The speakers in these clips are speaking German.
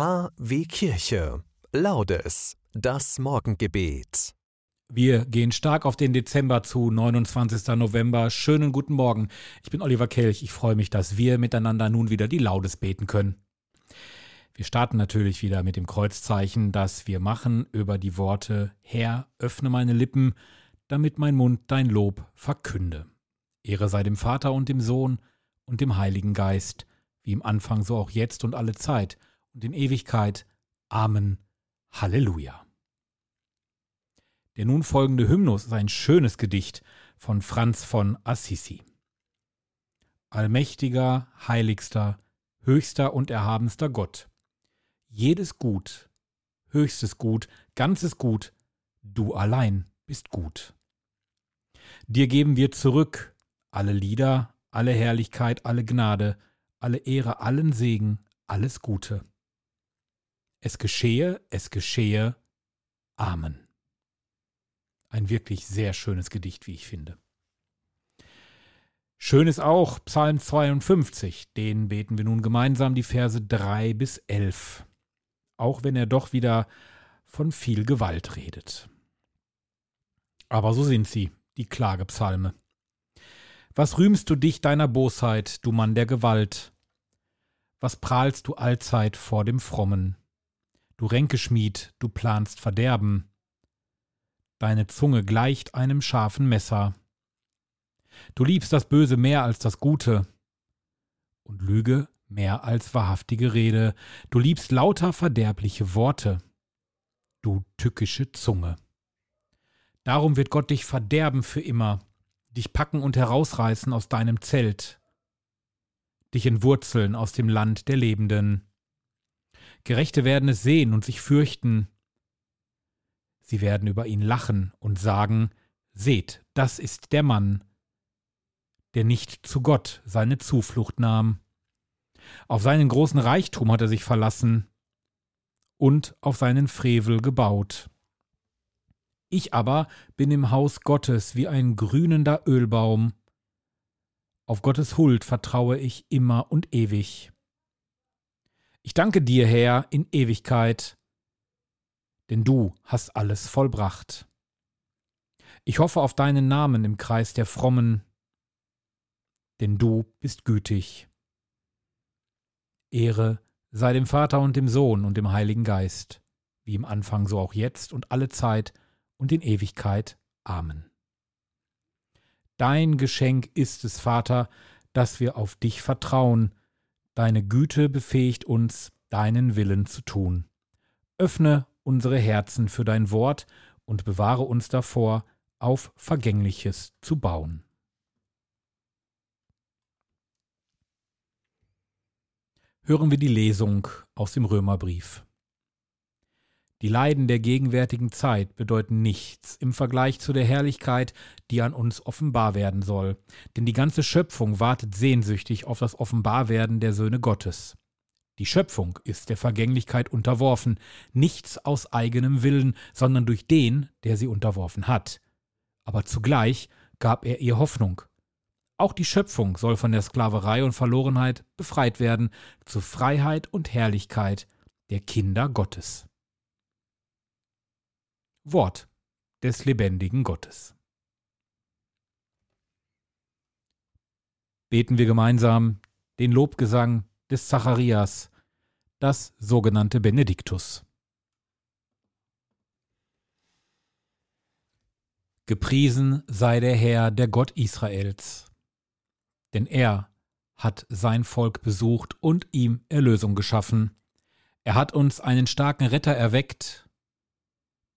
KW Kirche. Laudes. Das Morgengebet. Wir gehen stark auf den Dezember zu, 29. November. Schönen guten Morgen. Ich bin Oliver Kelch. Ich freue mich, dass wir miteinander nun wieder die Laudes beten können. Wir starten natürlich wieder mit dem Kreuzzeichen, das wir machen über die Worte Herr, öffne meine Lippen, damit mein Mund dein Lob verkünde. Ehre sei dem Vater und dem Sohn und dem Heiligen Geist, wie im Anfang so auch jetzt und alle Zeit und in Ewigkeit. Amen. Halleluja. Der nun folgende Hymnus ist ein schönes Gedicht von Franz von Assisi. Allmächtiger, heiligster, höchster und erhabenster Gott, jedes Gut, höchstes Gut, ganzes Gut, du allein bist gut. Dir geben wir zurück alle Lieder, alle Herrlichkeit, alle Gnade, alle Ehre, allen Segen, alles Gute. Es geschehe, es geschehe. Amen. Ein wirklich sehr schönes Gedicht, wie ich finde. Schön ist auch Psalm 52, den beten wir nun gemeinsam die Verse 3 bis 11, auch wenn er doch wieder von viel Gewalt redet. Aber so sind sie, die Klagepsalme. Was rühmst du dich deiner Bosheit, du Mann der Gewalt? Was prahlst du allzeit vor dem Frommen? Du Ränkeschmied, du planst Verderben. Deine Zunge gleicht einem scharfen Messer. Du liebst das Böse mehr als das Gute und Lüge mehr als wahrhaftige Rede. Du liebst lauter verderbliche Worte. Du tückische Zunge. Darum wird Gott dich verderben für immer dich packen und herausreißen aus deinem Zelt, dich entwurzeln aus dem Land der Lebenden. Gerechte werden es sehen und sich fürchten. Sie werden über ihn lachen und sagen, Seht, das ist der Mann, der nicht zu Gott seine Zuflucht nahm. Auf seinen großen Reichtum hat er sich verlassen und auf seinen Frevel gebaut. Ich aber bin im Haus Gottes wie ein grünender Ölbaum. Auf Gottes Huld vertraue ich immer und ewig. Ich danke dir, Herr, in Ewigkeit, denn du hast alles vollbracht. Ich hoffe auf deinen Namen im Kreis der Frommen, denn du bist gütig. Ehre sei dem Vater und dem Sohn und dem Heiligen Geist, wie im Anfang so auch jetzt und alle Zeit und in Ewigkeit. Amen. Dein Geschenk ist es, Vater, dass wir auf dich vertrauen. Deine Güte befähigt uns, deinen Willen zu tun. Öffne unsere Herzen für dein Wort und bewahre uns davor, auf Vergängliches zu bauen. Hören wir die Lesung aus dem Römerbrief. Die Leiden der gegenwärtigen Zeit bedeuten nichts im Vergleich zu der Herrlichkeit, die an uns offenbar werden soll, denn die ganze Schöpfung wartet sehnsüchtig auf das Offenbarwerden der Söhne Gottes. Die Schöpfung ist der Vergänglichkeit unterworfen, nichts aus eigenem Willen, sondern durch den, der sie unterworfen hat. Aber zugleich gab er ihr Hoffnung. Auch die Schöpfung soll von der Sklaverei und Verlorenheit befreit werden zu Freiheit und Herrlichkeit der Kinder Gottes. Wort des lebendigen Gottes. Beten wir gemeinsam den Lobgesang des Zacharias, das sogenannte Benediktus. Gepriesen sei der Herr, der Gott Israels, denn er hat sein Volk besucht und ihm Erlösung geschaffen. Er hat uns einen starken Retter erweckt,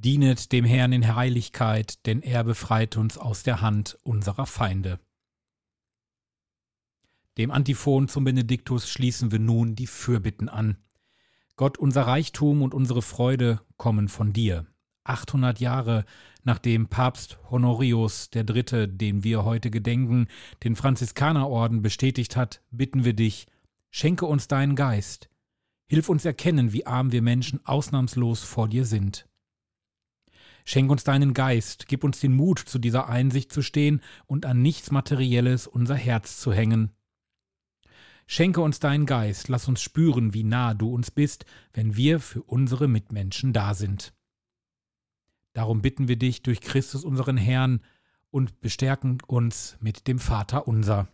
Dienet dem Herrn in Heiligkeit, denn er befreit uns aus der Hand unserer Feinde. Dem Antiphon zum Benediktus schließen wir nun die Fürbitten an. Gott, unser Reichtum und unsere Freude kommen von dir. 800 Jahre nachdem Papst Honorius III., den wir heute gedenken, den Franziskanerorden bestätigt hat, bitten wir dich, schenke uns deinen Geist. Hilf uns erkennen, wie arm wir Menschen ausnahmslos vor dir sind. Schenk uns deinen Geist, gib uns den Mut, zu dieser Einsicht zu stehen und an nichts Materielles unser Herz zu hängen. Schenke uns deinen Geist, lass uns spüren, wie nah du uns bist, wenn wir für unsere Mitmenschen da sind. Darum bitten wir dich durch Christus unseren Herrn und bestärken uns mit dem Vater unser.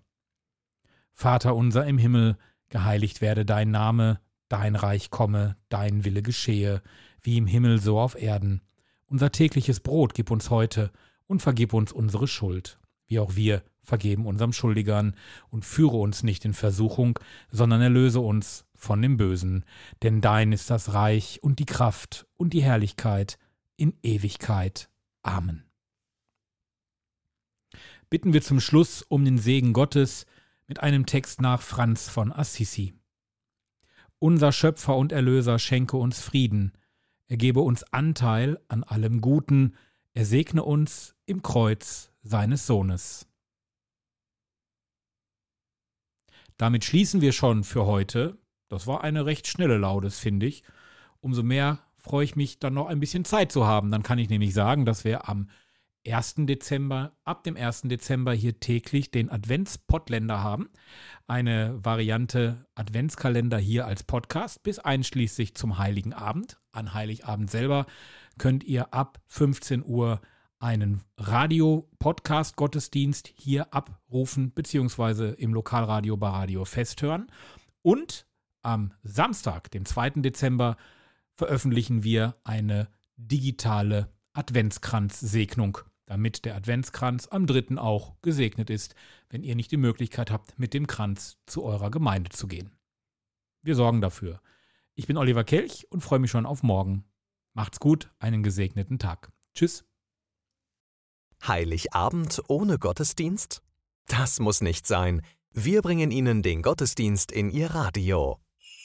Vater unser im Himmel, geheiligt werde dein Name, dein Reich komme, dein Wille geschehe, wie im Himmel so auf Erden. Unser tägliches Brot gib uns heute und vergib uns unsere Schuld, wie auch wir vergeben unserem Schuldigern, und führe uns nicht in Versuchung, sondern erlöse uns von dem Bösen, denn dein ist das Reich und die Kraft und die Herrlichkeit in Ewigkeit. Amen. Bitten wir zum Schluss um den Segen Gottes mit einem Text nach Franz von Assisi. Unser Schöpfer und Erlöser schenke uns Frieden, er gebe uns Anteil an allem Guten, er segne uns im Kreuz seines Sohnes. Damit schließen wir schon für heute. Das war eine recht schnelle Laudes, finde ich. Umso mehr freue ich mich dann noch ein bisschen Zeit zu haben. Dann kann ich nämlich sagen, dass wir am 1. Dezember, ab dem 1. Dezember hier täglich den Adventspodländer haben. Eine Variante Adventskalender hier als Podcast bis einschließlich zum Heiligen Abend. An Heiligabend selber könnt ihr ab 15 Uhr einen Radio-Podcast-Gottesdienst hier abrufen, beziehungsweise im Lokalradio bei Radio Fest hören. Und am Samstag, dem 2. Dezember, veröffentlichen wir eine digitale Adventskranz-Segnung, damit der Adventskranz am 3. auch gesegnet ist, wenn ihr nicht die Möglichkeit habt, mit dem Kranz zu eurer Gemeinde zu gehen. Wir sorgen dafür. Ich bin Oliver Kelch und freue mich schon auf morgen. Macht's gut, einen gesegneten Tag. Tschüss. Heiligabend ohne Gottesdienst? Das muss nicht sein. Wir bringen Ihnen den Gottesdienst in Ihr Radio.